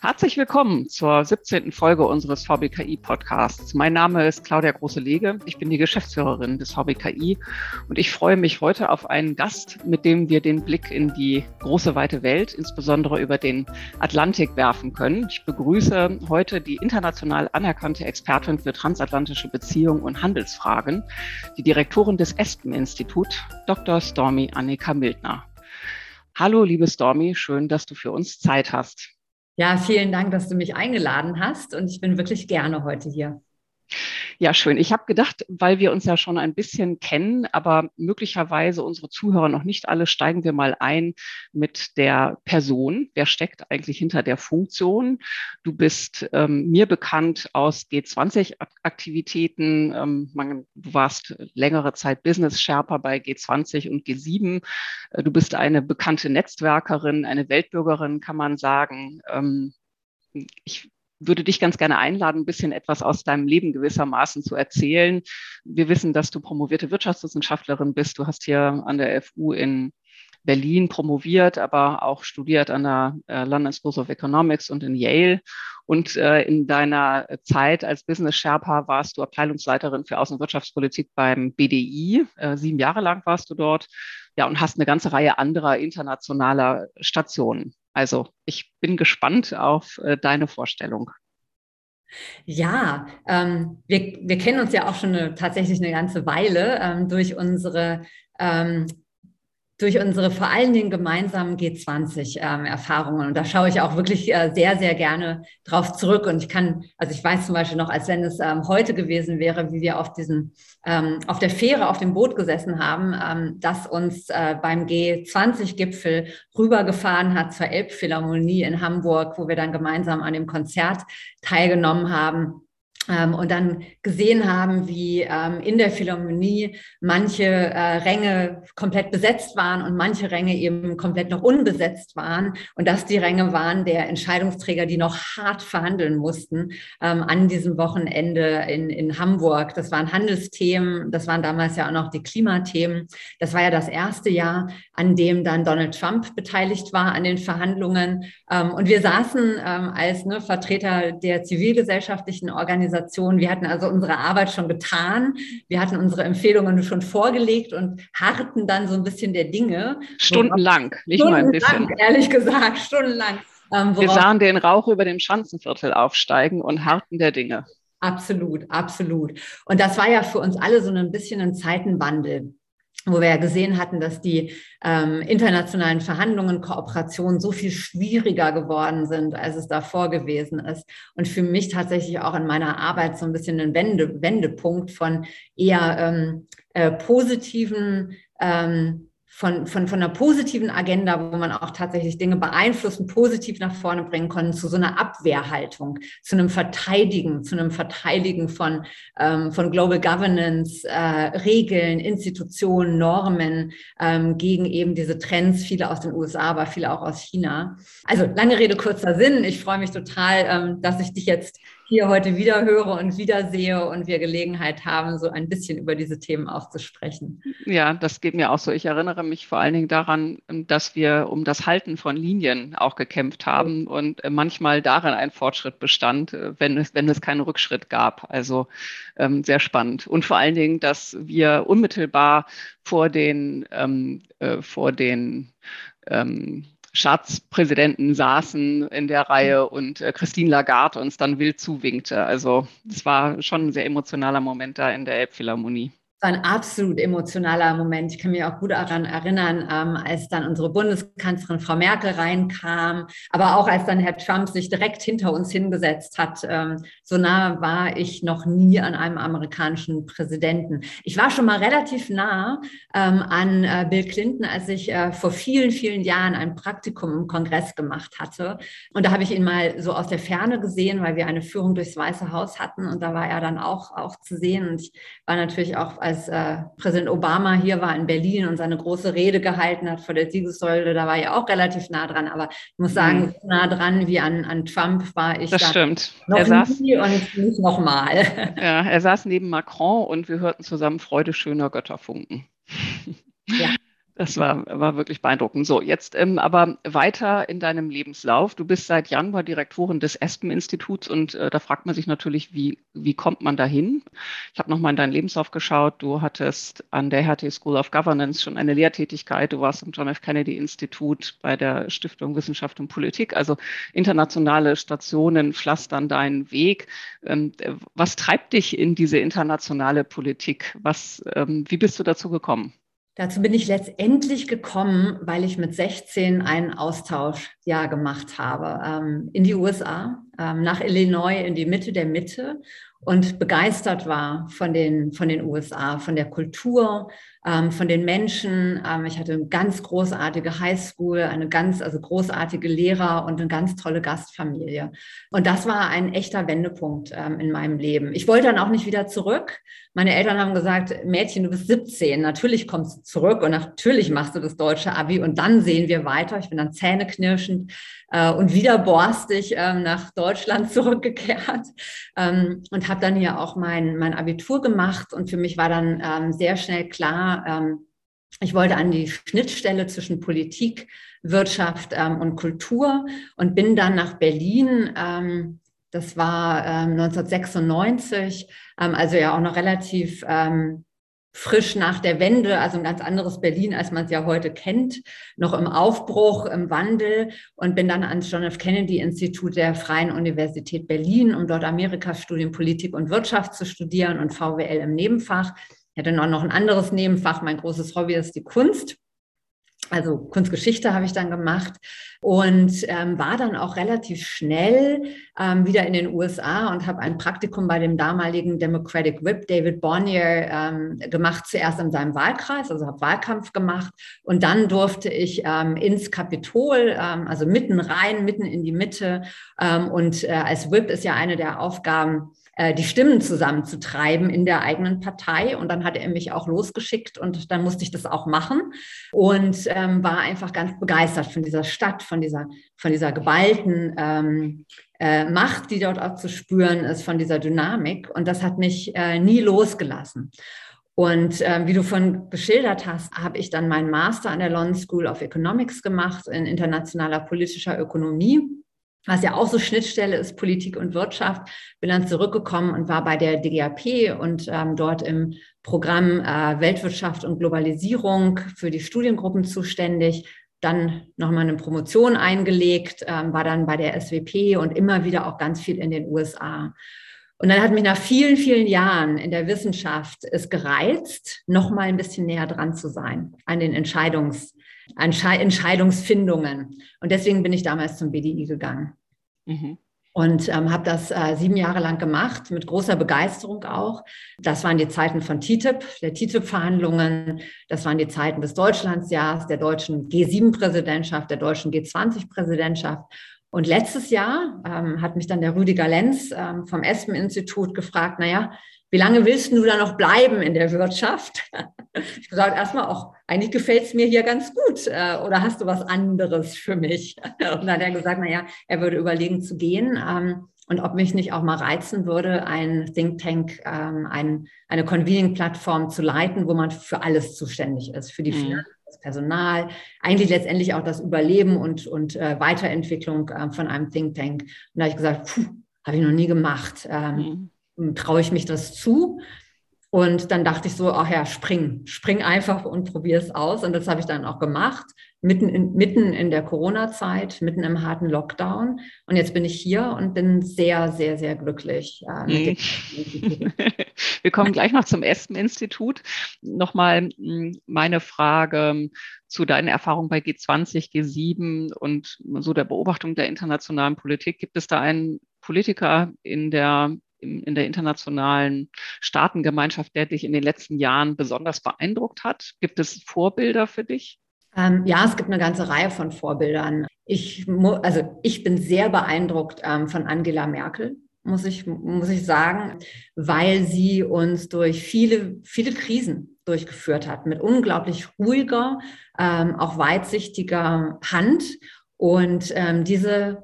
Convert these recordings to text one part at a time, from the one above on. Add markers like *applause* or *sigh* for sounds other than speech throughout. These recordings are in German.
Herzlich willkommen zur 17. Folge unseres VBKI-Podcasts. Mein Name ist Claudia Große-Lege. Ich bin die Geschäftsführerin des VBKI und ich freue mich heute auf einen Gast, mit dem wir den Blick in die große weite Welt, insbesondere über den Atlantik, werfen können. Ich begrüße heute die international anerkannte Expertin für transatlantische Beziehungen und Handelsfragen, die Direktorin des Espen-Institut, Dr. Stormy Annika Mildner. Hallo, liebe Stormy, schön, dass du für uns Zeit hast. Ja, vielen Dank, dass du mich eingeladen hast und ich bin wirklich gerne heute hier. Ja, schön. Ich habe gedacht, weil wir uns ja schon ein bisschen kennen, aber möglicherweise unsere Zuhörer noch nicht alle, steigen wir mal ein mit der Person. Wer steckt eigentlich hinter der Funktion? Du bist ähm, mir bekannt aus G20-Aktivitäten. Ähm, du warst längere Zeit Business Sherpa bei G20 und G7. Äh, du bist eine bekannte Netzwerkerin, eine Weltbürgerin, kann man sagen. Ähm, ich würde dich ganz gerne einladen, ein bisschen etwas aus deinem Leben gewissermaßen zu erzählen. Wir wissen, dass du promovierte Wirtschaftswissenschaftlerin bist. Du hast hier an der FU in Berlin promoviert, aber auch studiert an der äh, London School of Economics und in Yale. Und äh, in deiner Zeit als Business Sherpa warst du Abteilungsleiterin für Außenwirtschaftspolitik beim BDI. Äh, sieben Jahre lang warst du dort. Ja, und hast eine ganze Reihe anderer internationaler Stationen. Also ich bin gespannt auf äh, deine Vorstellung. Ja, ähm, wir, wir kennen uns ja auch schon eine, tatsächlich eine ganze Weile ähm, durch unsere ähm, durch unsere vor allen Dingen gemeinsamen G20-Erfahrungen. Ähm, und da schaue ich auch wirklich äh, sehr, sehr gerne drauf zurück. Und ich kann, also ich weiß zum Beispiel noch, als wenn es ähm, heute gewesen wäre, wie wir auf diesen, ähm, auf der Fähre, auf dem Boot gesessen haben, ähm, das uns äh, beim G20-Gipfel rübergefahren hat zur Elbphilharmonie in Hamburg, wo wir dann gemeinsam an dem Konzert teilgenommen haben und dann gesehen haben, wie ähm, in der Philharmonie manche äh, Ränge komplett besetzt waren und manche Ränge eben komplett noch unbesetzt waren und dass die Ränge waren der Entscheidungsträger, die noch hart verhandeln mussten ähm, an diesem Wochenende in, in Hamburg. Das waren Handelsthemen, das waren damals ja auch noch die Klimathemen. Das war ja das erste Jahr, an dem dann Donald Trump beteiligt war an den Verhandlungen. Ähm, und wir saßen ähm, als ne, Vertreter der zivilgesellschaftlichen Organisationen Organisation. Wir hatten also unsere Arbeit schon getan. Wir hatten unsere Empfehlungen schon vorgelegt und harrten dann so ein bisschen der Dinge. Stundenlang, nicht mal ein bisschen. Ehrlich gesagt, stundenlang. Ähm, Wir sahen den Rauch über dem Schanzenviertel aufsteigen und harten der Dinge. Absolut, absolut. Und das war ja für uns alle so ein bisschen ein Zeitenwandel wo wir ja gesehen hatten, dass die ähm, internationalen Verhandlungen, Kooperationen so viel schwieriger geworden sind, als es davor gewesen ist. Und für mich tatsächlich auch in meiner Arbeit so ein bisschen ein Wende, Wendepunkt von eher ähm, äh, positiven ähm, von, von, von einer positiven Agenda, wo man auch tatsächlich Dinge beeinflussen, positiv nach vorne bringen kann, zu so einer Abwehrhaltung, zu einem Verteidigen, zu einem Verteidigen von, ähm, von Global Governance, äh, Regeln, Institutionen, Normen ähm, gegen eben diese Trends, viele aus den USA, aber viele auch aus China. Also lange Rede, kurzer Sinn. Ich freue mich total, ähm, dass ich dich jetzt hier heute wieder höre und wiedersehe und wir Gelegenheit haben, so ein bisschen über diese Themen auch zu sprechen. Ja, das geht mir auch so. Ich erinnere mich vor allen Dingen daran, dass wir um das Halten von Linien auch gekämpft haben und äh, manchmal darin ein Fortschritt bestand, äh, wenn es, wenn es keinen Rückschritt gab. Also ähm, sehr spannend. Und vor allen Dingen, dass wir unmittelbar vor den, ähm, äh, vor den ähm, Staatspräsidenten saßen in der Reihe und äh, Christine Lagarde uns dann wild zuwinkte. Also es war schon ein sehr emotionaler Moment da in der Elbphilharmonie war ein absolut emotionaler Moment. Ich kann mich auch gut daran erinnern, ähm, als dann unsere Bundeskanzlerin Frau Merkel reinkam, aber auch als dann Herr Trump sich direkt hinter uns hingesetzt hat. Ähm, so nah war ich noch nie an einem amerikanischen Präsidenten. Ich war schon mal relativ nah ähm, an äh, Bill Clinton, als ich äh, vor vielen, vielen Jahren ein Praktikum im Kongress gemacht hatte. Und da habe ich ihn mal so aus der Ferne gesehen, weil wir eine Führung durchs Weiße Haus hatten. Und da war er dann auch, auch zu sehen. Und ich war natürlich auch als als äh, Präsident Obama hier war in Berlin und seine große Rede gehalten hat vor der Siegessäule, da war ich auch relativ nah dran. Aber ich muss sagen, mhm. so nah dran wie an, an Trump war ich das da stimmt. noch er saß, nie und nicht nochmal. *laughs* Ja, er saß neben Macron und wir hörten zusammen Freude schöner Götterfunken. Ja. Das war, war wirklich beeindruckend. So, jetzt ähm, aber weiter in deinem Lebenslauf. Du bist seit Januar Direktorin des Espen-Instituts und äh, da fragt man sich natürlich, wie, wie kommt man dahin? Ich habe nochmal in deinen Lebenslauf geschaut. Du hattest an der Hertie School of Governance schon eine Lehrtätigkeit. Du warst im John F. Kennedy Institut bei der Stiftung Wissenschaft und Politik. Also internationale Stationen pflastern deinen Weg. Ähm, was treibt dich in diese internationale Politik? Was, ähm, wie bist du dazu gekommen? Dazu bin ich letztendlich gekommen, weil ich mit 16 ein Austauschjahr gemacht habe ähm, in die USA, ähm, nach Illinois, in die Mitte der Mitte und begeistert war von den, von den USA, von der Kultur, ähm, von den Menschen. Ähm, ich hatte eine ganz großartige Highschool, eine ganz, also großartige Lehrer und eine ganz tolle Gastfamilie. Und das war ein echter Wendepunkt ähm, in meinem Leben. Ich wollte dann auch nicht wieder zurück. Meine Eltern haben gesagt, Mädchen, du bist 17, natürlich kommst du zurück und natürlich machst du das deutsche Abi und dann sehen wir weiter. Ich bin dann zähneknirschend äh, und wieder borstig ähm, nach Deutschland *laughs* zurückgekehrt ähm, und habe dann hier auch mein, mein Abitur gemacht und für mich war dann ähm, sehr schnell klar, ähm, ich wollte an die Schnittstelle zwischen Politik, Wirtschaft ähm, und Kultur und bin dann nach Berlin. Ähm, das war 1996, also ja auch noch relativ frisch nach der Wende, also ein ganz anderes Berlin, als man es ja heute kennt, noch im Aufbruch, im Wandel und bin dann ans John F. Kennedy Institut der Freien Universität Berlin, um dort Amerikastudien Politik und Wirtschaft zu studieren und VWL im Nebenfach. Ich hatte noch ein anderes Nebenfach. Mein großes Hobby ist die Kunst also Kunstgeschichte habe ich dann gemacht und ähm, war dann auch relativ schnell ähm, wieder in den USA und habe ein Praktikum bei dem damaligen Democratic Whip David Bonnier ähm, gemacht, zuerst in seinem Wahlkreis, also habe Wahlkampf gemacht und dann durfte ich ähm, ins Kapitol, ähm, also mitten rein, mitten in die Mitte ähm, und äh, als Whip ist ja eine der Aufgaben, äh, die Stimmen zusammenzutreiben in der eigenen Partei. Und dann hat er mich auch losgeschickt und dann musste ich das auch machen und ähm, war einfach ganz begeistert von dieser Stadt, von dieser, von dieser geballten ähm, äh, Macht, die dort auch zu spüren ist, von dieser Dynamik. Und das hat mich äh, nie losgelassen. Und äh, wie du von geschildert hast, habe ich dann meinen Master an der London School of Economics gemacht in internationaler politischer Ökonomie was ja auch so Schnittstelle ist, Politik und Wirtschaft, bin dann zurückgekommen und war bei der DGAP und ähm, dort im Programm äh, Weltwirtschaft und Globalisierung für die Studiengruppen zuständig. Dann nochmal eine Promotion eingelegt, ähm, war dann bei der SWP und immer wieder auch ganz viel in den USA. Und dann hat mich nach vielen, vielen Jahren in der Wissenschaft es gereizt, noch mal ein bisschen näher dran zu sein an den Entscheidungs, Entscheidungsfindungen. Und deswegen bin ich damals zum BDI gegangen. Mhm. Und ähm, habe das äh, sieben Jahre lang gemacht, mit großer Begeisterung auch. Das waren die Zeiten von TTIP, der TTIP-Verhandlungen. Das waren die Zeiten des Deutschlandsjahrs, der deutschen G7-Präsidentschaft, der deutschen G20-Präsidentschaft. Und letztes Jahr ähm, hat mich dann der Rüdiger Lenz ähm, vom Espen-Institut gefragt, naja, wie lange willst du da noch bleiben in der Wirtschaft? *laughs* ich gesagt, erstmal auch, eigentlich gefällt es mir hier ganz gut. Äh, oder hast du was anderes für mich? *laughs* Und dann hat er gesagt, naja, er würde überlegen zu gehen. Ähm, und ob mich nicht auch mal reizen würde, ein Think Tank, ähm, ein, eine Convening-Plattform zu leiten, wo man für alles zuständig ist, für die mhm. Finanzen, das Personal, eigentlich letztendlich auch das Überleben und, und äh, Weiterentwicklung äh, von einem Think Tank. Und da habe ich gesagt, habe ich noch nie gemacht. Ähm, mhm traue ich mich das zu? Und dann dachte ich so, ach ja, spring, spring einfach und probier es aus. Und das habe ich dann auch gemacht, mitten in, mitten in der Corona-Zeit, mitten im harten Lockdown. Und jetzt bin ich hier und bin sehr, sehr, sehr glücklich. Äh, mhm. *laughs* Wir kommen gleich noch zum Espen-Institut. Nochmal hm, meine Frage zu deinen Erfahrungen bei G20, G7 und so der Beobachtung der internationalen Politik. Gibt es da einen Politiker in der in der internationalen Staatengemeinschaft, der dich in den letzten Jahren besonders beeindruckt hat? Gibt es Vorbilder für dich? Ähm, ja, es gibt eine ganze Reihe von Vorbildern. Ich, also ich bin sehr beeindruckt ähm, von Angela Merkel, muss ich, muss ich sagen, weil sie uns durch viele, viele Krisen durchgeführt hat, mit unglaublich ruhiger, ähm, auch weitsichtiger Hand. Und ähm, diese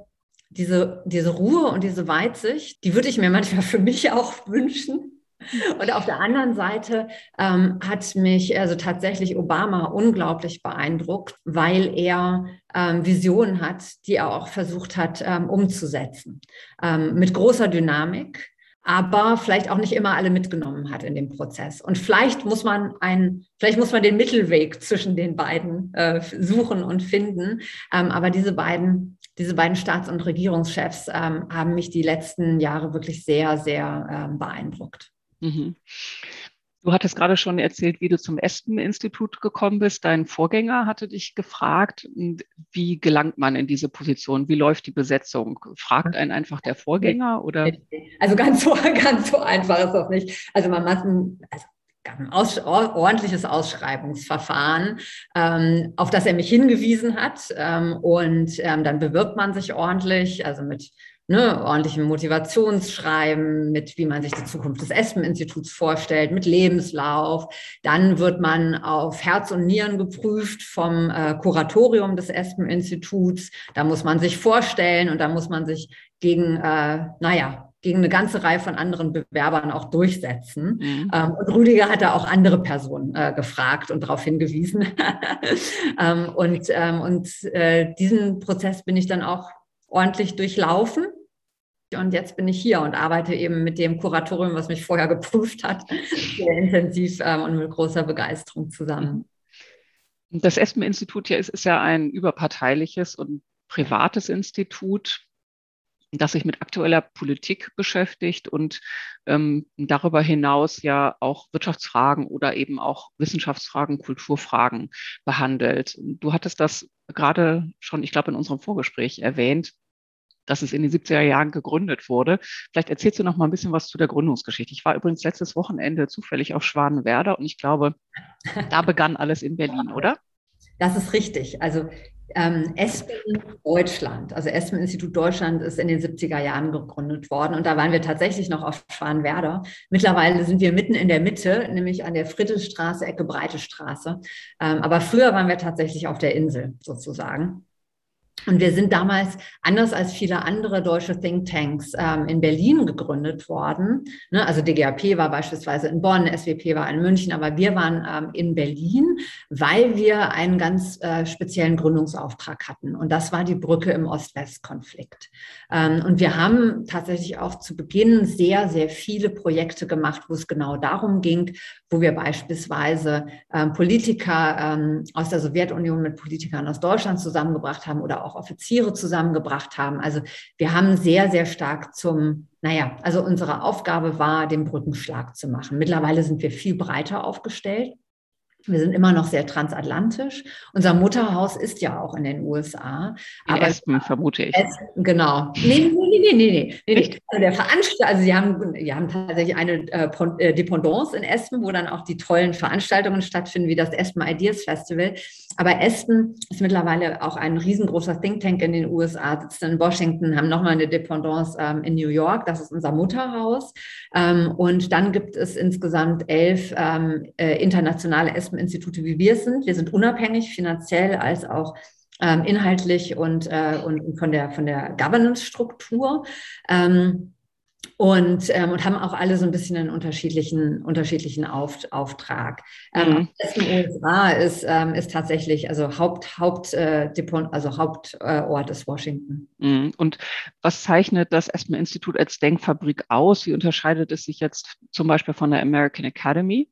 diese, diese Ruhe und diese Weitsicht, die würde ich mir manchmal für mich auch wünschen. Und auf der anderen Seite ähm, hat mich also tatsächlich Obama unglaublich beeindruckt, weil er ähm, Visionen hat, die er auch versucht hat ähm, umzusetzen. Ähm, mit großer Dynamik, aber vielleicht auch nicht immer alle mitgenommen hat in dem Prozess. Und vielleicht muss man ein, vielleicht muss man den Mittelweg zwischen den beiden äh, suchen und finden. Ähm, aber diese beiden, diese beiden Staats- und Regierungschefs ähm, haben mich die letzten Jahre wirklich sehr, sehr ähm, beeindruckt. Mhm. Du hattest gerade schon erzählt, wie du zum Espen-Institut gekommen bist. Dein Vorgänger hatte dich gefragt, wie gelangt man in diese Position? Wie läuft die Besetzung? Fragt einen einfach der Vorgänger oder? Also ganz so, *laughs* ganz so einfach ist das nicht. Also man ein, also aus, ordentliches Ausschreibungsverfahren, ähm, auf das er mich hingewiesen hat. Ähm, und ähm, dann bewirbt man sich ordentlich, also mit ne, ordentlichem Motivationsschreiben, mit wie man sich die Zukunft des Espen-Instituts vorstellt, mit Lebenslauf. Dann wird man auf Herz und Nieren geprüft vom äh, Kuratorium des Espen-Instituts. Da muss man sich vorstellen und da muss man sich gegen, äh, naja, gegen eine ganze Reihe von anderen Bewerbern auch durchsetzen. Mhm. Ähm, und Rüdiger hat da auch andere Personen äh, gefragt und darauf hingewiesen. *laughs* ähm, und ähm, und äh, diesen Prozess bin ich dann auch ordentlich durchlaufen. Und jetzt bin ich hier und arbeite eben mit dem Kuratorium, was mich vorher *laughs* geprüft hat, sehr intensiv ähm, und mit großer Begeisterung zusammen. Das ESPEN-Institut hier ist, ist ja ein überparteiliches und privates Institut, das sich mit aktueller Politik beschäftigt und ähm, darüber hinaus ja auch Wirtschaftsfragen oder eben auch Wissenschaftsfragen, Kulturfragen behandelt. Du hattest das gerade schon, ich glaube, in unserem Vorgespräch erwähnt dass es in den 70er Jahren gegründet wurde. Vielleicht erzählst du noch mal ein bisschen was zu der Gründungsgeschichte. Ich war übrigens letztes Wochenende zufällig auf Schwanenwerder und ich glaube, da begann alles in Berlin, oder? Das ist richtig. Also ähm, ESPEN Deutschland, also ESPEN Institut Deutschland ist in den 70er Jahren gegründet worden und da waren wir tatsächlich noch auf Schwanwerder. Mittlerweile sind wir mitten in der Mitte, nämlich an der Friedrichstraße, Ecke Breite Straße. Ähm, aber früher waren wir tatsächlich auf der Insel sozusagen. Und wir sind damals, anders als viele andere deutsche Thinktanks, ähm, in Berlin gegründet worden. Ne? Also DGAP war beispielsweise in Bonn, SWP war in München, aber wir waren ähm, in Berlin, weil wir einen ganz äh, speziellen Gründungsauftrag hatten. Und das war die Brücke im Ost-West-Konflikt. Ähm, und wir haben tatsächlich auch zu Beginn sehr, sehr viele Projekte gemacht, wo es genau darum ging, wo wir beispielsweise ähm, Politiker ähm, aus der Sowjetunion mit Politikern aus Deutschland zusammengebracht haben oder auch Offiziere zusammengebracht haben. Also wir haben sehr, sehr stark zum, naja, also unsere Aufgabe war, den Brückenschlag zu machen. Mittlerweile sind wir viel breiter aufgestellt. Wir sind immer noch sehr transatlantisch. Unser Mutterhaus ist ja auch in den USA. In aber Espen, vermute ich. Espen, genau. Nee, nee, nee, nee, nee. nee. Also der Veranstalter, also sie haben, sie haben tatsächlich eine äh, äh, Dependance in Espen, wo dann auch die tollen Veranstaltungen stattfinden, wie das Espen Ideas Festival. Aber Espen ist mittlerweile auch ein riesengroßer Think Tank in den USA, sitzt in Washington, haben nochmal eine Dependance ähm, in New York. Das ist unser Mutterhaus. Ähm, und dann gibt es insgesamt elf ähm, äh, internationale Espen Institute, wie wir es sind. Wir sind unabhängig finanziell als auch ähm, inhaltlich und, äh, und von der, von der Governance-Struktur. Ähm, und, ähm, und haben auch alle so ein bisschen einen unterschiedlichen, unterschiedlichen Auf, Auftrag. Ähm, mhm. USA ist, ähm, ist tatsächlich, also Haupt, Haupt, äh, also Hauptort ist Washington. Mhm. Und was zeichnet das Aspen Institut als Denkfabrik aus? Wie unterscheidet es sich jetzt zum Beispiel von der American Academy?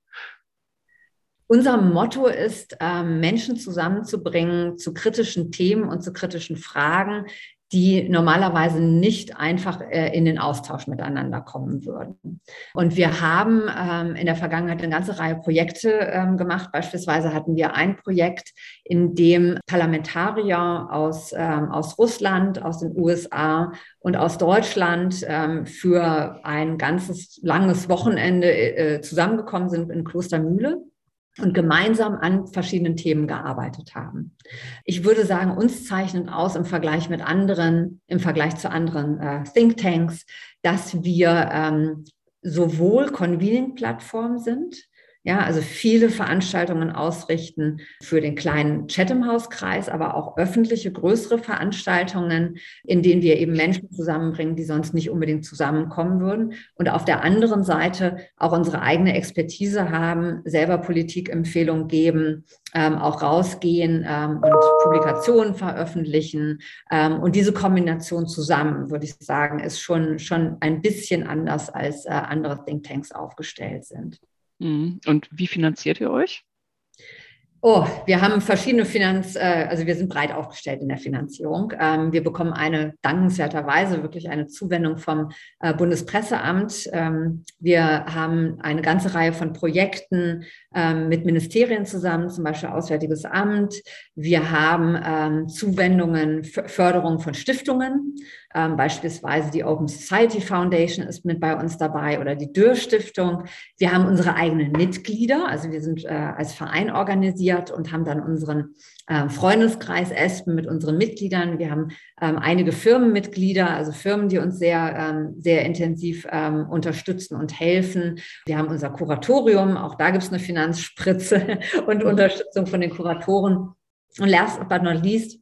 Unser Motto ist, ähm, Menschen zusammenzubringen zu kritischen Themen und zu kritischen Fragen, die normalerweise nicht einfach äh, in den Austausch miteinander kommen würden. Und wir haben ähm, in der Vergangenheit eine ganze Reihe Projekte ähm, gemacht. Beispielsweise hatten wir ein Projekt, in dem Parlamentarier aus, aus Russland, aus den USA und aus Deutschland für ein ganzes langes Wochenende äh, zusammengekommen sind in Klostermühle und gemeinsam an verschiedenen Themen gearbeitet haben. Ich würde sagen, uns zeichnet aus im Vergleich mit anderen, im Vergleich zu anderen äh, Thinktanks, dass wir ähm, sowohl Convening-Plattformen sind, Ja, also viele Veranstaltungen ausrichten für den kleinen Chatham-House-Kreis, aber auch öffentliche, größere Veranstaltungen, in denen wir eben Menschen zusammenbringen, die sonst nicht unbedingt zusammenkommen würden. Und auf der anderen Seite auch unsere eigene Expertise haben, selber Politikempfehlungen geben, ähm, auch rausgehen ähm, und Publikationen veröffentlichen. Ähm, und diese Kombination zusammen, würde ich sagen, ist schon, schon ein bisschen anders als äh, andere Thinktanks aufgestellt sind. Mhm. Und wie finanziert ihr euch? Oh, wir haben verschiedene Finanz, äh, also wir sind breit aufgestellt in der Finanzierung. Ähm, wir bekommen eine dankenswerterweise wirklich eine Zuwendung vom äh, Bundespresseamt. Ähm, wir haben eine ganze Reihe von Projekten ähm, mit Ministerien zusammen, zum Beispiel Auswärtiges Amt. Wir haben Zuwendungen, Förderung von Stiftungen. Ähm, beispielsweise die Open Society Foundation ist mit bei uns dabei oder die Dürr Stiftung. Wir haben unsere eigenen Mitglieder, also wir sind äh, als Verein organisiert und haben dann unseren äh, Freundeskreis Espen mit unseren Mitgliedern. Wir haben ähm, einige Firmenmitglieder, also Firmen, die uns sehr, ähm, sehr intensiv ähm, unterstützen und helfen. Wir haben unser Kuratorium, auch da gibt es eine Finanzspritze *laughs* und Unterstützung von den Kuratoren. Und last but not least,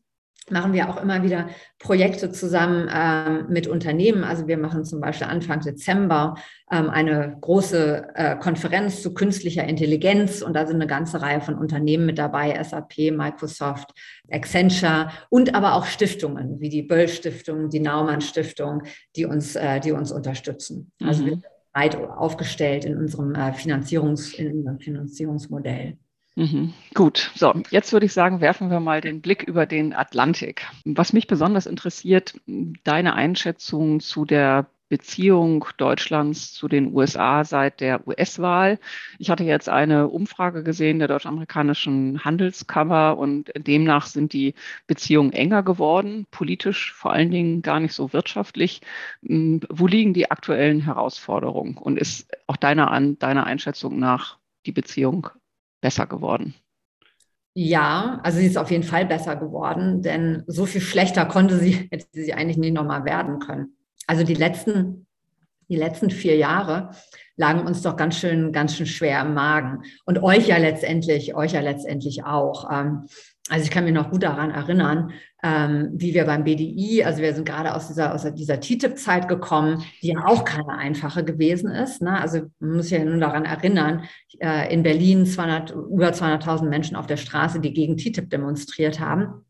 machen wir auch immer wieder Projekte zusammen ähm, mit Unternehmen. Also wir machen zum Beispiel Anfang Dezember ähm, eine große äh, Konferenz zu künstlicher Intelligenz und da sind eine ganze Reihe von Unternehmen mit dabei, SAP, Microsoft, Accenture und aber auch Stiftungen wie die Böll Stiftung, die Naumann Stiftung, die uns, äh, die uns unterstützen. Also mhm. wir sind breit aufgestellt in unserem äh, Finanzierungs, in unserem Finanzierungsmodell. Mhm. Gut, so, jetzt würde ich sagen, werfen wir mal den Blick über den Atlantik. Was mich besonders interessiert, deine Einschätzung zu der Beziehung Deutschlands zu den USA seit der US-Wahl. Ich hatte jetzt eine Umfrage gesehen der deutsch-amerikanischen Handelskammer und demnach sind die Beziehungen enger geworden, politisch vor allen Dingen gar nicht so wirtschaftlich. Hm, wo liegen die aktuellen Herausforderungen und ist auch deiner, deiner Einschätzung nach die Beziehung besser geworden? Ja, also sie ist auf jeden Fall besser geworden, denn so viel schlechter konnte sie, *laughs* hätte sie eigentlich nie nochmal werden können. Also die letzten, die letzten vier Jahre lagen uns doch ganz schön, ganz schön schwer im Magen. Und euch ja letztendlich, euch ja letztendlich auch. Also ich kann mich noch gut daran erinnern, ähm, wie wir beim BDI, also wir sind gerade aus dieser, aus dieser TTIP-Zeit gekommen, die ja auch keine einfache gewesen ist. Ne? Also man muss sich ja nur daran erinnern, äh, in Berlin 200, über 200.000 Menschen auf der Straße, die gegen TTIP demonstriert haben.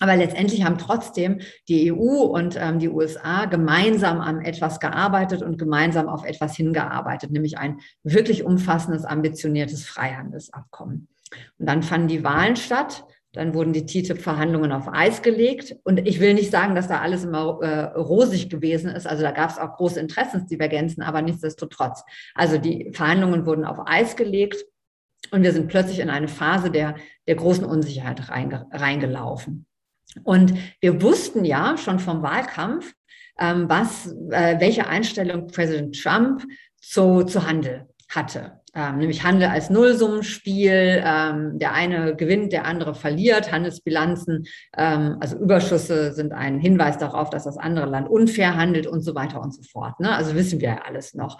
Aber letztendlich haben trotzdem die EU und ähm, die USA gemeinsam an etwas gearbeitet und gemeinsam auf etwas hingearbeitet, nämlich ein wirklich umfassendes, ambitioniertes Freihandelsabkommen. Und dann fanden die Wahlen statt. Dann wurden die TTIP-Verhandlungen auf Eis gelegt. Und ich will nicht sagen, dass da alles immer äh, rosig gewesen ist. Also da gab es auch große Interessensdivergenzen, aber nichtsdestotrotz. Also die Verhandlungen wurden auf Eis gelegt und wir sind plötzlich in eine Phase der, der großen Unsicherheit reinge, reingelaufen. Und wir wussten ja schon vom Wahlkampf, ähm, was, äh, welche Einstellung Präsident Trump zu, zu Handel hatte. Ähm, nämlich Handel als Nullsummenspiel. Ähm, der eine gewinnt, der andere verliert. Handelsbilanzen, ähm, also Überschüsse sind ein Hinweis darauf, dass das andere Land unfair handelt und so weiter und so fort. Ne? Also wissen wir ja alles noch.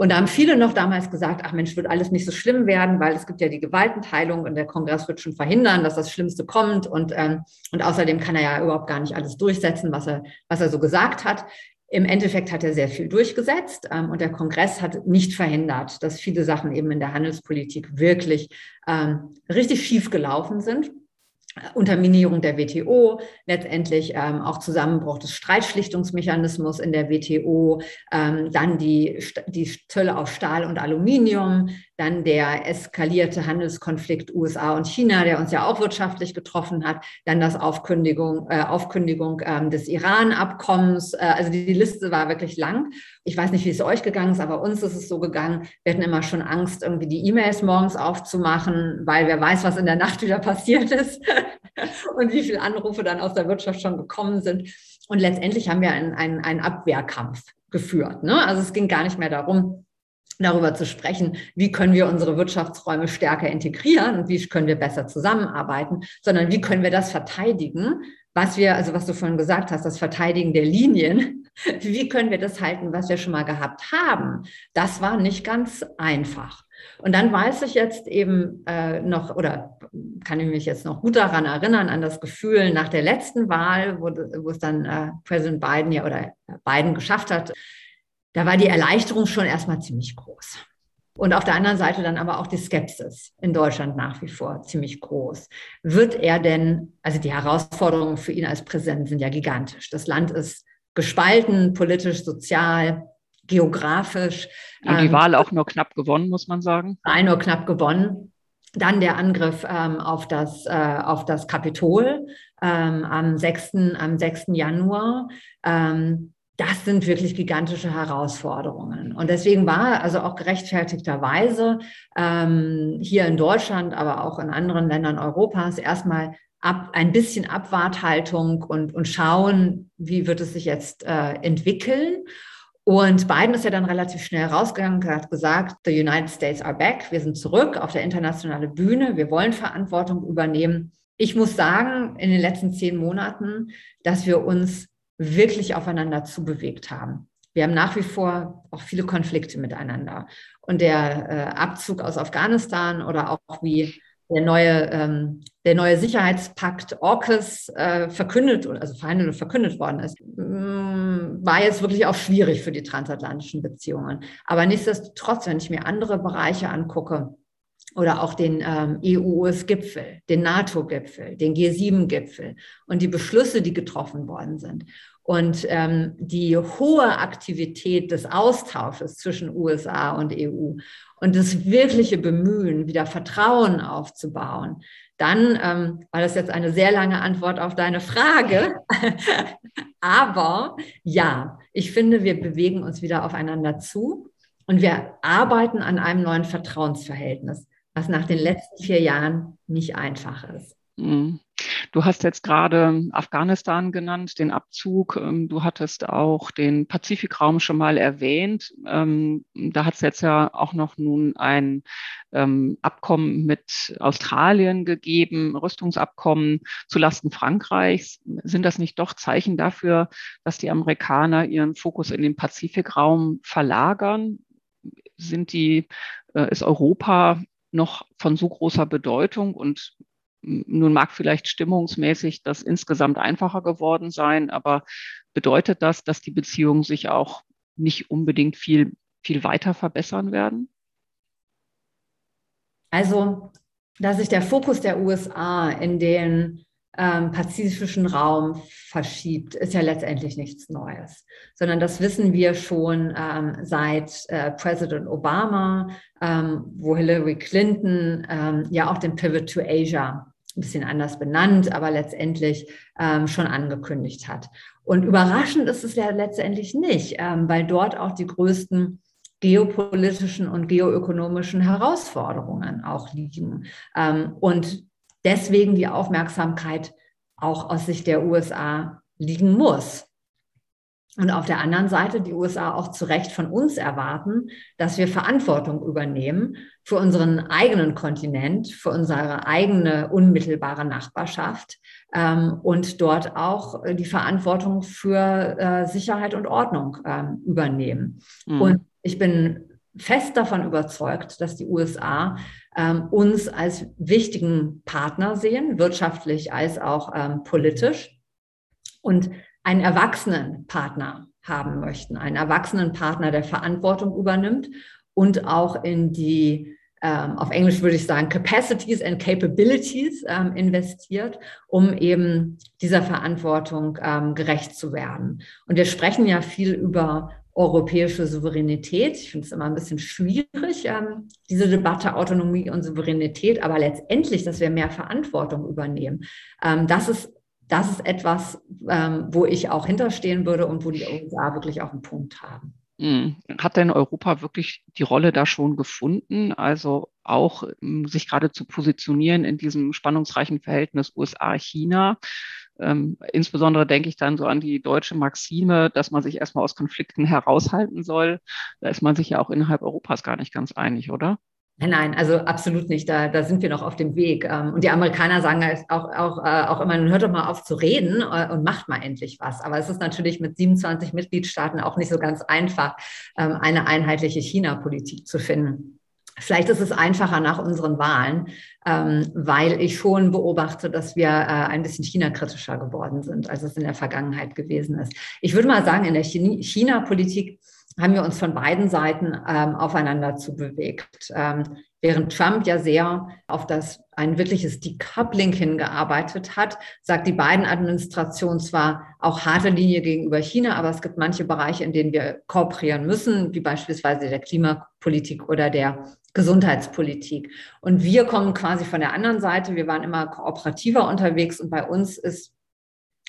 Und da haben viele noch damals gesagt, ach Mensch, wird alles nicht so schlimm werden, weil es gibt ja die Gewaltenteilung und der Kongress wird schon verhindern, dass das Schlimmste kommt. Und, ähm, und außerdem kann er ja überhaupt gar nicht alles durchsetzen, was er, was er so gesagt hat. Im Endeffekt hat er sehr viel durchgesetzt ähm, und der Kongress hat nicht verhindert, dass viele Sachen eben in der Handelspolitik wirklich ähm, richtig schief gelaufen sind. Unterminierung der WTO, letztendlich ähm, auch Zusammenbruch des Streitschlichtungsmechanismus in der WTO, ähm, dann die, die Zölle auf Stahl und Aluminium, dann der eskalierte Handelskonflikt USA und China, der uns ja auch wirtschaftlich getroffen hat, dann das Aufkündigung, äh, Aufkündigung ähm, des Iran-Abkommens. Äh, also die, die Liste war wirklich lang. Ich weiß nicht, wie es euch gegangen ist, aber uns ist es so gegangen. Wir hatten immer schon Angst, irgendwie die E-Mails morgens aufzumachen, weil wer weiß, was in der Nacht wieder passiert ist *laughs* und wie viele Anrufe dann aus der Wirtschaft schon gekommen sind. Und letztendlich haben wir einen, einen, einen Abwehrkampf geführt. Ne? Also es ging gar nicht mehr darum, darüber zu sprechen, wie können wir unsere Wirtschaftsräume stärker integrieren und wie können wir besser zusammenarbeiten, sondern wie können wir das verteidigen, was wir, also was du vorhin gesagt hast, das Verteidigen der Linien, *laughs* wie können wir das halten, was wir schon mal gehabt haben? Das war nicht ganz einfach. Und dann weiß ich jetzt eben äh, noch, oder kann ich mich jetzt noch gut daran erinnern, an das Gefühl nach der letzten Wahl, wo, wo es dann äh, Präsident Biden ja oder Biden geschafft hat, da war die Erleichterung schon erstmal ziemlich groß. Und auf der anderen Seite dann aber auch die Skepsis in Deutschland nach wie vor ziemlich groß. Wird er denn, also die Herausforderungen für ihn als Präsident sind ja gigantisch. Das Land ist gespalten, politisch, sozial, geografisch. Und die ähm, Wahl auch nur knapp gewonnen, muss man sagen. Wahl nur knapp gewonnen. Dann der Angriff ähm, auf, das, äh, auf das Kapitol ähm, am, 6., am 6. Januar. Ähm, das sind wirklich gigantische Herausforderungen. Und deswegen war also auch gerechtfertigterweise ähm, hier in Deutschland, aber auch in anderen Ländern Europas erstmal ab, ein bisschen Abwarthaltung und, und schauen, wie wird es sich jetzt äh, entwickeln. Und Biden ist ja dann relativ schnell rausgegangen, hat gesagt, the United States are back, wir sind zurück auf der internationalen Bühne, wir wollen Verantwortung übernehmen. Ich muss sagen, in den letzten zehn Monaten, dass wir uns wirklich aufeinander zubewegt haben. Wir haben nach wie vor auch viele Konflikte miteinander. Und der äh, Abzug aus Afghanistan oder auch wie der neue, ähm, der neue Sicherheitspakt AUKUS äh, verkündet, also verhandelt und verkündet worden ist, mm, war jetzt wirklich auch schwierig für die transatlantischen Beziehungen. Aber nichtsdestotrotz, wenn ich mir andere Bereiche angucke, oder auch den ähm, EU-US-Gipfel, den NATO-Gipfel, den G7-Gipfel und die Beschlüsse, die getroffen worden sind und ähm, die hohe Aktivität des Austausches zwischen USA und EU und das wirkliche Bemühen, wieder Vertrauen aufzubauen, dann ähm, war das jetzt eine sehr lange Antwort auf deine Frage. *laughs* Aber ja, ich finde, wir bewegen uns wieder aufeinander zu und wir arbeiten an einem neuen Vertrauensverhältnis, was nach den letzten vier Jahren nicht einfach ist. Mhm. Du hast jetzt gerade Afghanistan genannt, den Abzug. Ähm, du hattest auch den Pazifikraum schon mal erwähnt. Ähm, da hat es jetzt ja auch noch nun ein ähm, Abkommen mit Australien gegeben, Rüstungsabkommen zulasten Frankreichs. Sind das nicht doch Zeichen dafür, dass die Amerikaner ihren Fokus in den Pazifikraum verlagern? Sind die, äh, ist Europa noch von so großer Bedeutung und nun mag vielleicht stimmungsmäßig das insgesamt einfacher geworden sein, aber bedeutet das, dass die Beziehungen sich auch nicht unbedingt viel, viel weiter verbessern werden? Also, dass sich der Fokus der USA in den ähm, pazifischen Raum verschiebt, ist ja letztendlich nichts Neues, sondern das wissen wir schon ähm, seit äh, Präsident Obama, ähm, wo Hillary Clinton ähm, ja auch den Pivot to Asia ein bisschen anders benannt, aber letztendlich ähm, schon angekündigt hat. Und überraschend ist es ja letztendlich nicht, ähm, weil dort auch die größten geopolitischen und geoökonomischen Herausforderungen auch liegen. Ähm, und deswegen die Aufmerksamkeit auch aus Sicht der USA liegen muss. Und auf der anderen Seite die USA auch zu Recht von uns erwarten, dass wir Verantwortung übernehmen für unseren eigenen Kontinent, für unsere eigene unmittelbare Nachbarschaft ähm, und dort auch die Verantwortung für äh, Sicherheit und Ordnung ähm, übernehmen. Mhm. Und ich bin fest davon überzeugt, dass die USA ähm, uns als wichtigen Partner sehen, wirtschaftlich als auch ähm, politisch. Und einen erwachsenen Partner haben möchten, einen erwachsenen Partner, der Verantwortung übernimmt und auch in die, ähm, auf Englisch würde ich sagen, Capacities and Capabilities ähm, investiert, um eben dieser Verantwortung ähm, gerecht zu werden. Und wir sprechen ja viel über europäische Souveränität. Ich finde es immer ein bisschen schwierig, ähm, diese Debatte Autonomie und Souveränität, aber letztendlich, dass wir mehr Verantwortung übernehmen. Ähm, das ist das ist etwas, ähm, wo ich auch hinterstehen würde und wo die USA wirklich auch einen Punkt haben. Hm. Hat denn Europa wirklich die Rolle da schon gefunden? Also auch sich gerade zu positionieren in diesem spannungsreichen Verhältnis USA-China? Ähm, insbesondere denke ich dann so an die deutsche Maxime, dass man sich erstmal aus Konflikten heraushalten soll. Da ist man sich ja auch innerhalb Europas gar nicht ganz einig, oder? Nein, also absolut nicht. Da, da sind wir noch auf dem Weg. Ähm, und die Amerikaner sagen auch, auch, äh, auch immer, hört doch mal auf zu reden äh, und macht mal endlich was. Aber es ist natürlich mit 27 Mitgliedstaaten auch nicht so ganz einfach, ähm, eine einheitliche China-Politik zu finden. Vielleicht ist es einfacher nach unseren Wahlen, ähm, weil ich schon beobachte, dass wir äh, ein bisschen China-kritischer geworden sind, als es in der Vergangenheit gewesen ist. Ich würde mal sagen, in der China-Politik haben wir uns von beiden Seiten ähm, aufeinander zubewegt. Ähm, während Trump ja sehr auf das ein wirkliches Decoupling hingearbeitet hat, sagt die beiden Administrationen zwar auch harte Linie gegenüber China, aber es gibt manche Bereiche, in denen wir kooperieren müssen, wie beispielsweise der Klimapolitik oder der Gesundheitspolitik. Und wir kommen quasi von der anderen Seite. Wir waren immer kooperativer unterwegs und bei uns ist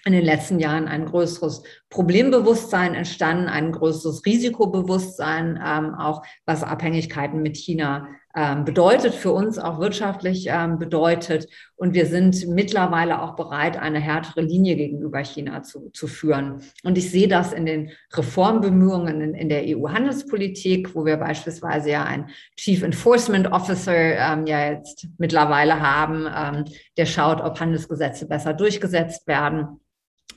in den letzten Jahren ein größeres Problembewusstsein entstanden, ein größeres Risikobewusstsein, ähm, auch was Abhängigkeiten mit China ähm, bedeutet, für uns auch wirtschaftlich ähm, bedeutet. Und wir sind mittlerweile auch bereit, eine härtere Linie gegenüber China zu, zu führen. Und ich sehe das in den Reformbemühungen in, in der EU-Handelspolitik, wo wir beispielsweise ja einen Chief Enforcement Officer ähm, ja jetzt mittlerweile haben, ähm, der schaut, ob Handelsgesetze besser durchgesetzt werden.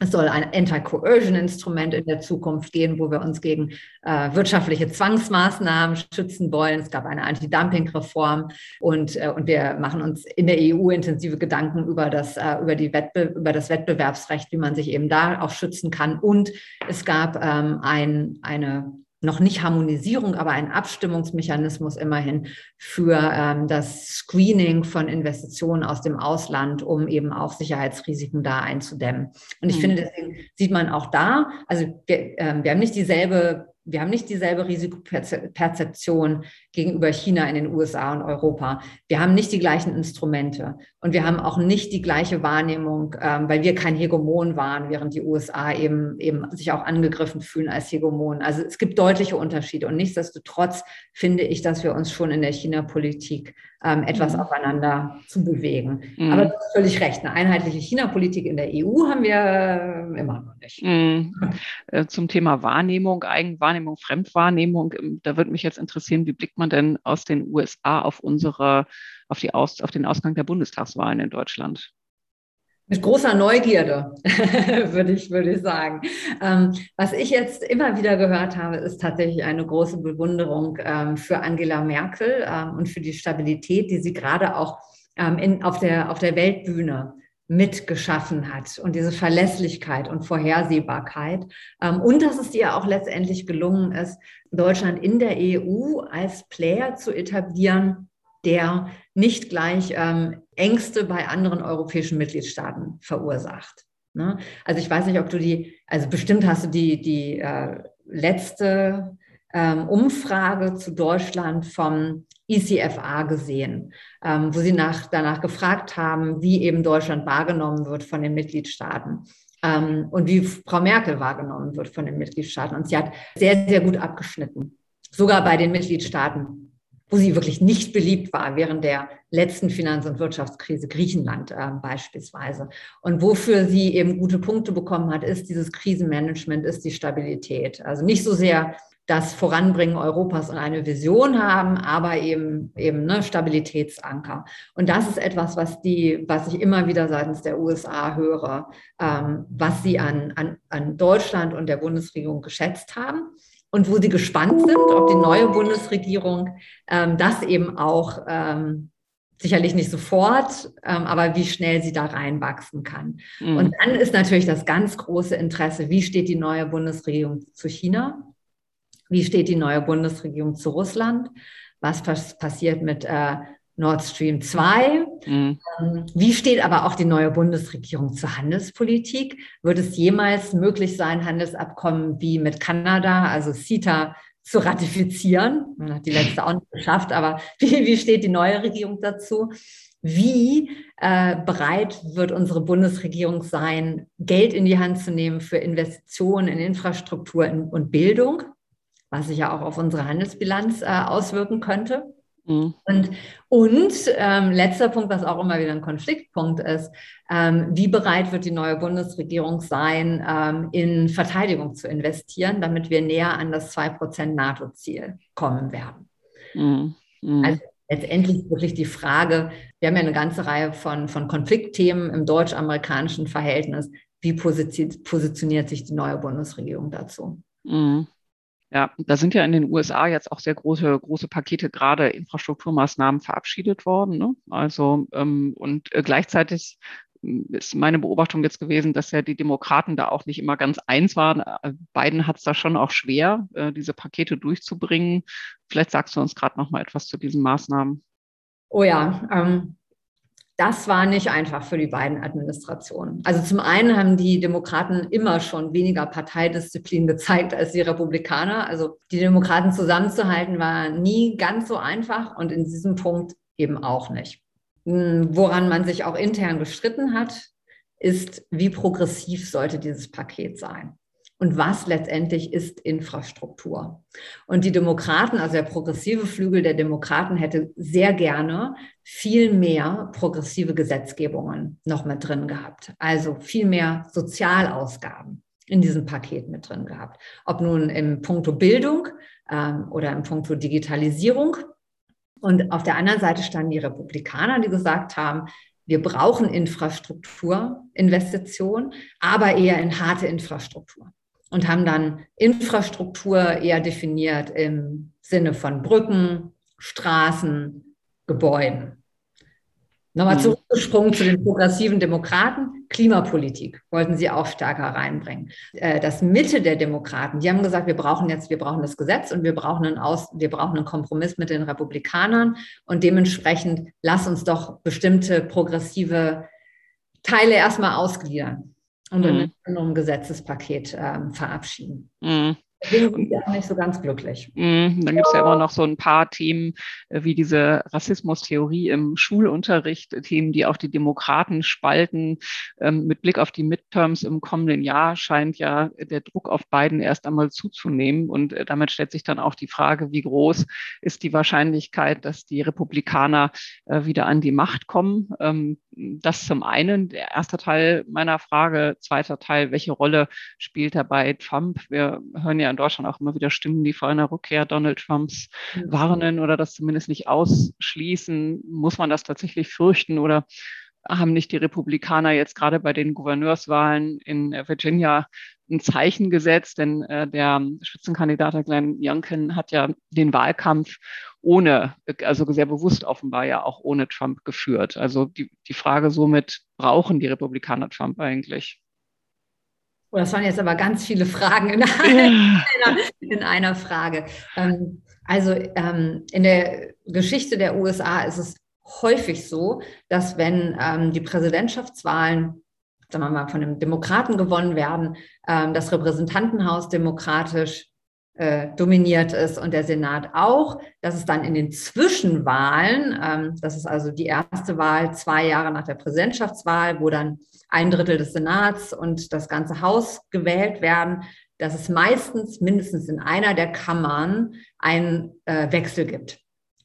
Es soll ein Anti-Coercion-Instrument in der Zukunft gehen, wo wir uns gegen äh, wirtschaftliche Zwangsmaßnahmen schützen wollen. Es gab eine Anti-Dumping-Reform und, äh, und wir machen uns in der EU intensive Gedanken über das, äh, über, die Wettbe über das Wettbewerbsrecht, wie man sich eben da auch schützen kann. Und es gab ähm, ein, eine noch nicht Harmonisierung, aber ein Abstimmungsmechanismus immerhin für ähm, das Screening von Investitionen aus dem Ausland, um eben auch Sicherheitsrisiken da einzudämmen. Und ich mhm. finde, deswegen sieht man auch da, also wir, äh, wir haben nicht dieselbe wir haben nicht dieselbe Risikoperzeption gegenüber China in den USA und Europa. Wir haben nicht die gleichen Instrumente und wir haben auch nicht die gleiche Wahrnehmung, ähm, weil wir kein Hegemon waren, während die USA eben, eben sich auch angegriffen fühlen als Hegemon. Also es gibt deutliche Unterschiede und nichtsdestotrotz finde ich, dass wir uns schon in der China-Politik ähm, etwas mhm. aufeinander zu bewegen. Mhm. Aber du hast völlig recht, eine einheitliche China-Politik in der EU haben wir äh, immer noch nicht. Mhm. Äh, zum Thema Wahrnehmung, Eigenwahrnehmung, Fremdwahrnehmung, ähm, da würde mich jetzt interessieren, wie blickt man denn aus den USA auf unsere, auf die aus, auf den Ausgang der Bundestagswahlen in Deutschland? Mit großer Neugierde, *laughs* würde ich, würde ich sagen. Ähm, was ich jetzt immer wieder gehört habe, ist tatsächlich eine große Bewunderung ähm, für Angela Merkel ähm, und für die Stabilität, die sie gerade auch ähm, in, auf, der, auf der Weltbühne mitgeschaffen hat und diese Verlässlichkeit und Vorhersehbarkeit. Ähm, und dass es ihr auch letztendlich gelungen ist, Deutschland in der EU als Player zu etablieren, der nicht gleich ähm, Ängste bei anderen europäischen Mitgliedstaaten verursacht. Ne? Also ich weiß nicht, ob du die, also bestimmt hast du die, die äh, letzte ähm, Umfrage zu Deutschland vom ECFA gesehen, ähm, wo sie nach, danach gefragt haben, wie eben Deutschland wahrgenommen wird von den Mitgliedstaaten ähm, und wie Frau Merkel wahrgenommen wird von den Mitgliedstaaten. Und sie hat sehr, sehr gut abgeschnitten, sogar bei den Mitgliedstaaten, wo sie wirklich nicht beliebt war während der letzten Finanz- und Wirtschaftskrise, Griechenland äh, beispielsweise. Und wofür sie eben gute Punkte bekommen hat, ist dieses Krisenmanagement, ist die Stabilität. Also nicht so sehr das Voranbringen Europas und eine Vision haben, aber eben eben ne, Stabilitätsanker. Und das ist etwas, was die, was ich immer wieder seitens der USA höre, ähm, was sie an, an, an Deutschland und der Bundesregierung geschätzt haben und wo sie gespannt sind, ob die neue Bundesregierung ähm, das eben auch ähm, sicherlich nicht sofort, ähm, aber wie schnell sie da reinwachsen kann. Mhm. Und dann ist natürlich das ganz große Interesse, wie steht die neue Bundesregierung zu China? Wie steht die neue Bundesregierung zu Russland? Was passiert mit äh, Nord Stream 2. Mhm. Ähm, wie steht aber auch die neue Bundesregierung zur Handelspolitik? Wird es jemals möglich sein, Handelsabkommen wie mit Kanada, also CETA, zu ratifizieren? Man hat die letzte auch nicht geschafft, aber *laughs* wie, wie steht die neue Regierung dazu? Wie äh, bereit wird unsere Bundesregierung sein, Geld in die Hand zu nehmen für Investitionen in Infrastruktur und Bildung, was sich ja auch auf unsere Handelsbilanz äh, auswirken könnte? Mhm. Und, und ähm, letzter Punkt, was auch immer wieder ein Konfliktpunkt ist, ähm, wie bereit wird die neue Bundesregierung sein, ähm, in Verteidigung zu investieren, damit wir näher an das 2% NATO-Ziel kommen werden. Mhm. Mhm. Also letztendlich wirklich die Frage, wir haben ja eine ganze Reihe von, von Konfliktthemen im deutsch-amerikanischen Verhältnis. Wie positioniert sich die neue Bundesregierung dazu? Mhm. Ja, da sind ja in den USA jetzt auch sehr große, große Pakete, gerade Infrastrukturmaßnahmen verabschiedet worden. Ne? Also ähm, und äh, gleichzeitig hm, ist meine Beobachtung jetzt gewesen, dass ja die Demokraten da auch nicht immer ganz eins waren. Äh, Biden hat es da schon auch schwer, äh, diese Pakete durchzubringen. Vielleicht sagst du uns gerade noch mal etwas zu diesen Maßnahmen. Oh ja, ähm, das war nicht einfach für die beiden Administrationen. Also zum einen haben die Demokraten immer schon weniger Parteidisziplin gezeigt als die Republikaner. Also die Demokraten zusammenzuhalten war nie ganz so einfach und in diesem Punkt eben auch nicht. Hm, woran man sich auch intern gestritten hat, ist, wie progressiv sollte dieses Paket sein und was letztendlich ist Infrastruktur. Und die Demokraten, also der progressive Flügel der Demokraten, hätte sehr gerne viel mehr progressive Gesetzgebungen noch mit drin gehabt. Also viel mehr Sozialausgaben in diesem Paket mit drin gehabt. Ob nun im Punkto Bildung ähm, oder im Punkto Digitalisierung. Und auf der anderen Seite standen die Republikaner, die gesagt haben, wir brauchen Infrastrukturinvestitionen, aber eher in harte Infrastruktur und haben dann Infrastruktur eher definiert im Sinne von Brücken, Straßen, Gebäuden. Nochmal mhm. zurückgesprungen zu den progressiven Demokraten. Klimapolitik wollten sie auch stärker reinbringen. Äh, das Mitte der Demokraten, die haben gesagt, wir brauchen jetzt, wir brauchen das Gesetz und wir brauchen einen, Aus, wir brauchen einen Kompromiss mit den Republikanern und dementsprechend lass uns doch bestimmte progressive Teile erstmal ausgliedern und mhm. in einem Gesetzespaket ähm, verabschieden. Mhm. Deswegen sind wir auch nicht so ganz glücklich. Mm, dann gibt es ja immer noch so ein paar Themen äh, wie diese Rassismustheorie im Schulunterricht, äh, Themen, die auch die Demokraten spalten. Ähm, mit Blick auf die Midterms im kommenden Jahr scheint ja der Druck auf Biden erst einmal zuzunehmen. Und äh, damit stellt sich dann auch die Frage, wie groß ist die Wahrscheinlichkeit, dass die Republikaner wieder an die Macht kommen. Das zum einen, der erste Teil meiner Frage. Zweiter Teil, welche Rolle spielt dabei Trump? Wir hören ja in Deutschland auch immer wieder Stimmen, die vor einer Rückkehr Donald Trumps warnen oder das zumindest nicht ausschließen. Muss man das tatsächlich fürchten oder haben nicht die Republikaner jetzt gerade bei den Gouverneurswahlen in Virginia ein Zeichen gesetzt, denn äh, der Spitzenkandidat Glenn Youngkin hat ja den Wahlkampf ohne, also sehr bewusst offenbar ja auch ohne Trump geführt. Also die, die Frage somit, brauchen die Republikaner Trump eigentlich? Oh, das waren jetzt aber ganz viele Fragen in *laughs* einer, *laughs* in einer Frage. Ähm, also ähm, in der Geschichte der USA ist es häufig so, dass wenn ähm, die Präsidentschaftswahlen sagen wir mal, von den Demokraten gewonnen werden, das Repräsentantenhaus demokratisch äh, dominiert ist und der Senat auch, dass es dann in den Zwischenwahlen, ähm, das ist also die erste Wahl zwei Jahre nach der Präsidentschaftswahl, wo dann ein Drittel des Senats und das ganze Haus gewählt werden, dass es meistens mindestens in einer der Kammern einen äh, Wechsel gibt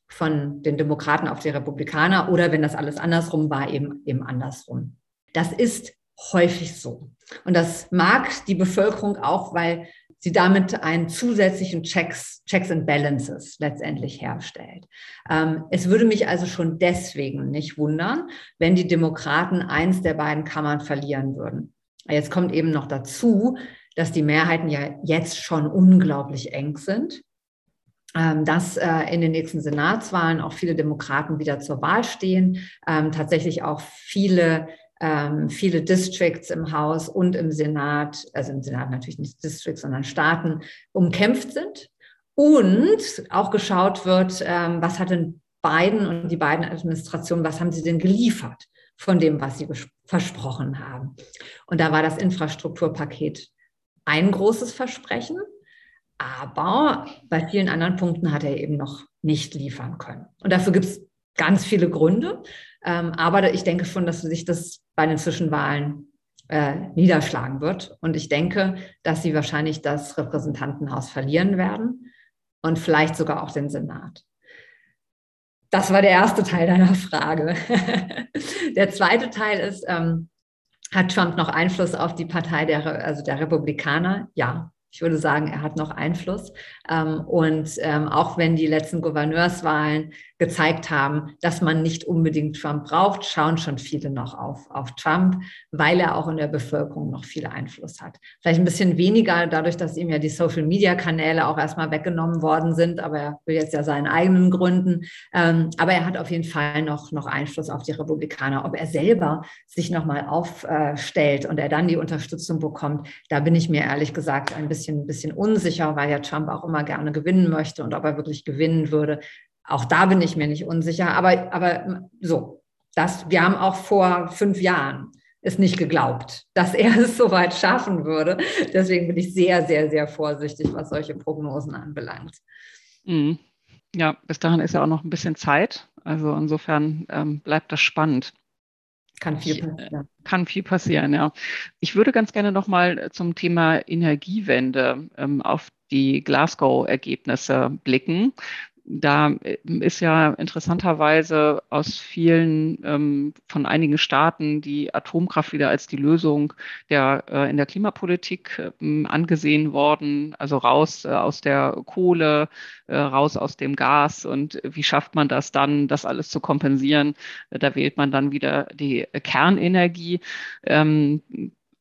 von den Demokraten auf die Republikaner oder wenn das alles andersrum war, eben, eben andersrum. Das ist häufig so. Und das mag die Bevölkerung auch, weil sie damit einen zusätzlichen Checks, Checks and Balances letztendlich herstellt. Ähm, es würde mich also schon deswegen nicht wundern, wenn die Demokraten eins der beiden Kammern verlieren würden. Jetzt kommt eben noch dazu, dass die Mehrheiten ja jetzt schon unglaublich eng sind dass äh, in den nächsten Senatswahlen auch viele Demokraten wieder zur Wahl stehen, ähm, tatsächlich auch viele ähm, viele Districts im Haus und im Senat, also im Senat natürlich nicht Districts, sondern Staaten, umkämpft sind. Und auch geschaut wird, ähm, was hat denn Biden und die beiden Administrationen, was haben sie denn geliefert von dem, was sie versprochen haben. Und da war das Infrastrukturpaket ein großes Versprechen. Aber bei vielen anderen Punkten hat er eben noch nicht liefern können. Und dafür gibt es ganz viele Gründe. Ähm, aber ich denke schon, dass sich das bei den Zwischenwahlen äh, niederschlagen wird. Und ich denke, dass sie wahrscheinlich das Repräsentantenhaus verlieren werden und vielleicht sogar auch den Senat. Das war der erste Teil deiner Frage. *laughs* der zweite Teil ist, ähm, hat Trump noch Einfluss auf die Partei der, also der Republikaner? Ja, Ich würde sagen, er hat noch Einfluss. Ähm, und ähm, auch wenn die letzten Gouverneurswahlen gezeigt haben, dass man nicht unbedingt Trump braucht, schauen schon viele noch auf, auf Trump, weil er auch in der Bevölkerung noch viel Einfluss hat. Vielleicht ein bisschen weniger dadurch, dass ihm ja die Social-Media-Kanäle auch erstmal weggenommen worden sind, aber er will jetzt ja seinen eigenen Gründen. Ähm, aber er hat auf jeden Fall noch, noch Einfluss auf die Republikaner. Ob er selber sich nochmal aufstellt und er dann die Unterstützung bekommt, da bin ich mir ehrlich gesagt ein bisschen, ein bisschen unsicher, weil ja Trump auch immer gerne gewinnen möchte und ob er wirklich gewinnen würde, auch da bin ich mir nicht unsicher. Aber, aber so, das, wir haben auch vor fünf Jahren es nicht geglaubt, dass er *laughs* es so weit schaffen würde. Deswegen bin ich sehr, sehr, sehr vorsichtig, was solche Prognosen anbelangt. Mhm. Ja, bis dahin ist ja auch noch ein bisschen Zeit. Also insofern ähm, bleibt das spannend. Kann viel äh, passieren. Kann viel passieren, ja. Ich würde ganz gerne nochmal zum Thema Energiewende ähm, auf die Glasgow-Ergebnisse blicken da äh, ist ja interessanterweise aus vielen ähm, von einigen Staaten die Atomkraft wieder als die Lösung der äh, in der Klimapolitik äh, angesehen worden. Also raus äh, aus der Kohle, äh, raus aus dem Gas und wie schafft man das dann, das alles zu kompensieren? Da wählt man dann wieder die Kernenergie. Ähm,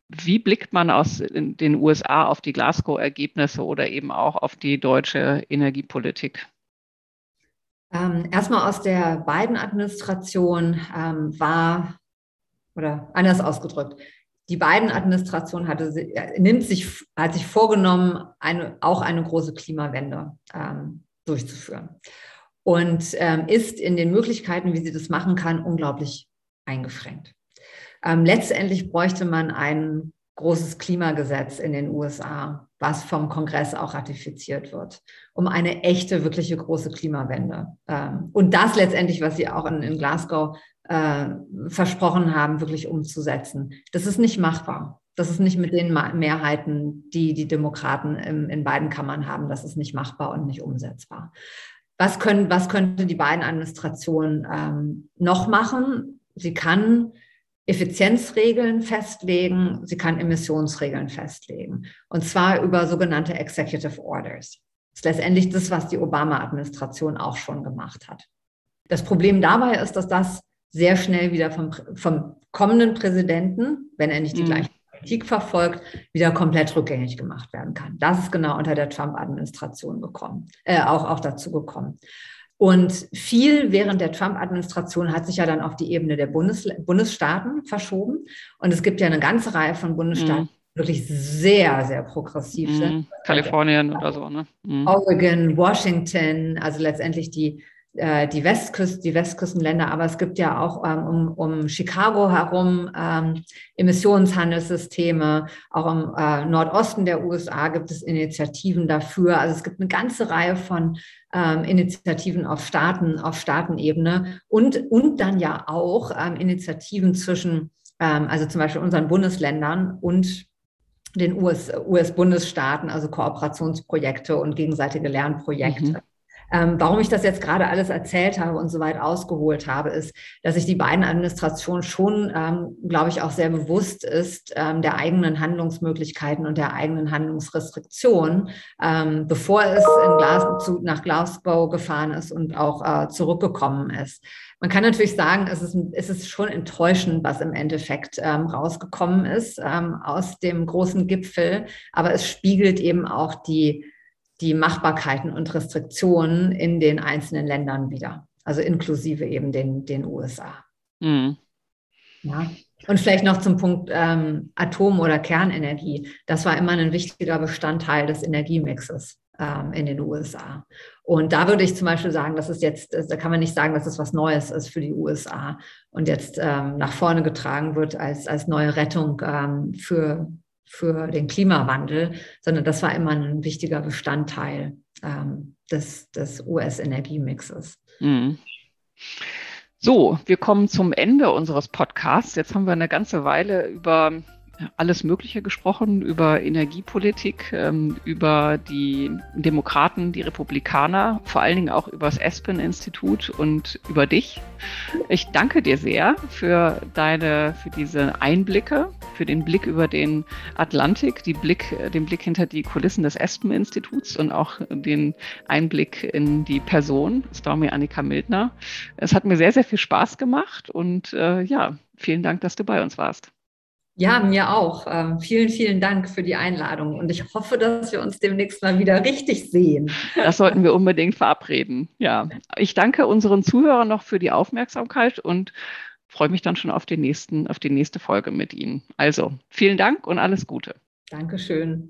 wie blickt man aus den USA auf die Glasgow-Ergebnisse oder eben auch auf die deutsche Energiepolitik? Ähm, erstmal aus der beiden Administration ähm, war, oder anders ausgedrückt, die beiden Administration hatte, äh, nimmt sich, hat sich vorgenommen, eine, auch eine große Klimawende ähm, durchzuführen. Und ähm, ist in den Möglichkeiten, wie sie das machen kann, unglaublich eingeschränkt. Ähm, letztendlich bräuchte man ein großes Klimagesetz in den USA, was vom Kongress auch ratifiziert wird, um eine echte, wirkliche große Klimawende. Ähm, und das letztendlich, was Sie auch in, in Glasgow äh, versprochen haben, wirklich umzusetzen. Das ist nicht machbar. Das ist nicht mit den Mehrheiten, die die Demokraten in, in beiden Kammern haben. Das ist nicht machbar und nicht umsetzbar. Was, können, was könnte die beiden Administrationen ähm, noch machen? Sie kann Effizienzregeln festlegen, sie kann Emissionsregeln festlegen. Und zwar über sogenannte Executive Orders. Das ist letztendlich das, was die Obama-Administration auch schon gemacht hat. Das Problem dabei ist, dass das sehr schnell wieder vom, vom kommenden Präsidenten, wenn er nicht die mhm. gleiche Politik verfolgt, wieder komplett rückgängig gemacht werden kann. Das ist genau unter der Trump-Administration gekommen, äh, auch, auch dazu gekommen. Und viel während der Trump-Administration hat sich ja dann auf die Ebene der Bundes Bundesstaaten verschoben. Und es gibt ja eine ganze Reihe von Bundesstaaten, mhm. die wirklich sehr, sehr progressiv mhm. sind. Kalifornien oder so, ne? Mhm. Oregon, Washington, also letztendlich die, äh, die, Westküste, die Westküstenländer, aber es gibt ja auch ähm, um, um Chicago herum ähm, Emissionshandelssysteme. Auch im äh, Nordosten der USA gibt es Initiativen dafür. Also es gibt eine ganze Reihe von ähm, Initiativen auf Staaten, auf Staatenebene und, und dann ja auch ähm, Initiativen zwischen, ähm, also zum Beispiel unseren Bundesländern und den US-Bundesstaaten, US also Kooperationsprojekte und gegenseitige Lernprojekte. Mhm. Ähm, warum ich das jetzt gerade alles erzählt habe und so weit ausgeholt habe, ist, dass sich die beiden Administrationen schon, ähm, glaube ich, auch sehr bewusst ist ähm, der eigenen Handlungsmöglichkeiten und der eigenen Handlungsrestriktionen, ähm, bevor es in Glas zu, nach Glasgow gefahren ist und auch äh, zurückgekommen ist. Man kann natürlich sagen, es ist, es ist schon enttäuschend, was im Endeffekt ähm, rausgekommen ist ähm, aus dem großen Gipfel, aber es spiegelt eben auch die die Machbarkeiten und Restriktionen in den einzelnen Ländern wieder, also inklusive eben den, den USA. Mhm. Ja. Und vielleicht noch zum Punkt ähm, Atom- oder Kernenergie. Das war immer ein wichtiger Bestandteil des Energiemixes ähm, in den USA. Und da würde ich zum Beispiel sagen, das ist jetzt, da kann man nicht sagen, dass es was Neues ist für die USA und jetzt ähm, nach vorne getragen wird als, als neue Rettung ähm, für, für den Klimawandel, sondern das war immer ein wichtiger Bestandteil ähm, des, des US-Energiemixes. Mhm. So, wir kommen zum Ende unseres Podcasts. Jetzt haben wir eine ganze Weile über alles Mögliche gesprochen, über Energiepolitik, ähm, über die Demokraten, die Republikaner, vor allen Dingen auch über das Aspen-Institut und über dich. Ich danke dir sehr für deine, für diese Einblicke für den Blick über den Atlantik, die Blick, den Blick hinter die Kulissen des Espen-Instituts und auch den Einblick in die Person. Stormy Annika Mildner. Es hat mir sehr, sehr viel Spaß gemacht und äh, ja, vielen Dank, dass du bei uns warst. Ja, mir auch. Ähm, vielen, vielen Dank für die Einladung und ich hoffe, dass wir uns demnächst mal wieder richtig sehen. Das sollten wir unbedingt verabreden. Ja, ich danke unseren Zuhörern noch für die Aufmerksamkeit und freue mich dann schon auf, den nächsten, auf die nächste Folge mit Ihnen. Also vielen Dank und alles Gute. Dankeschön.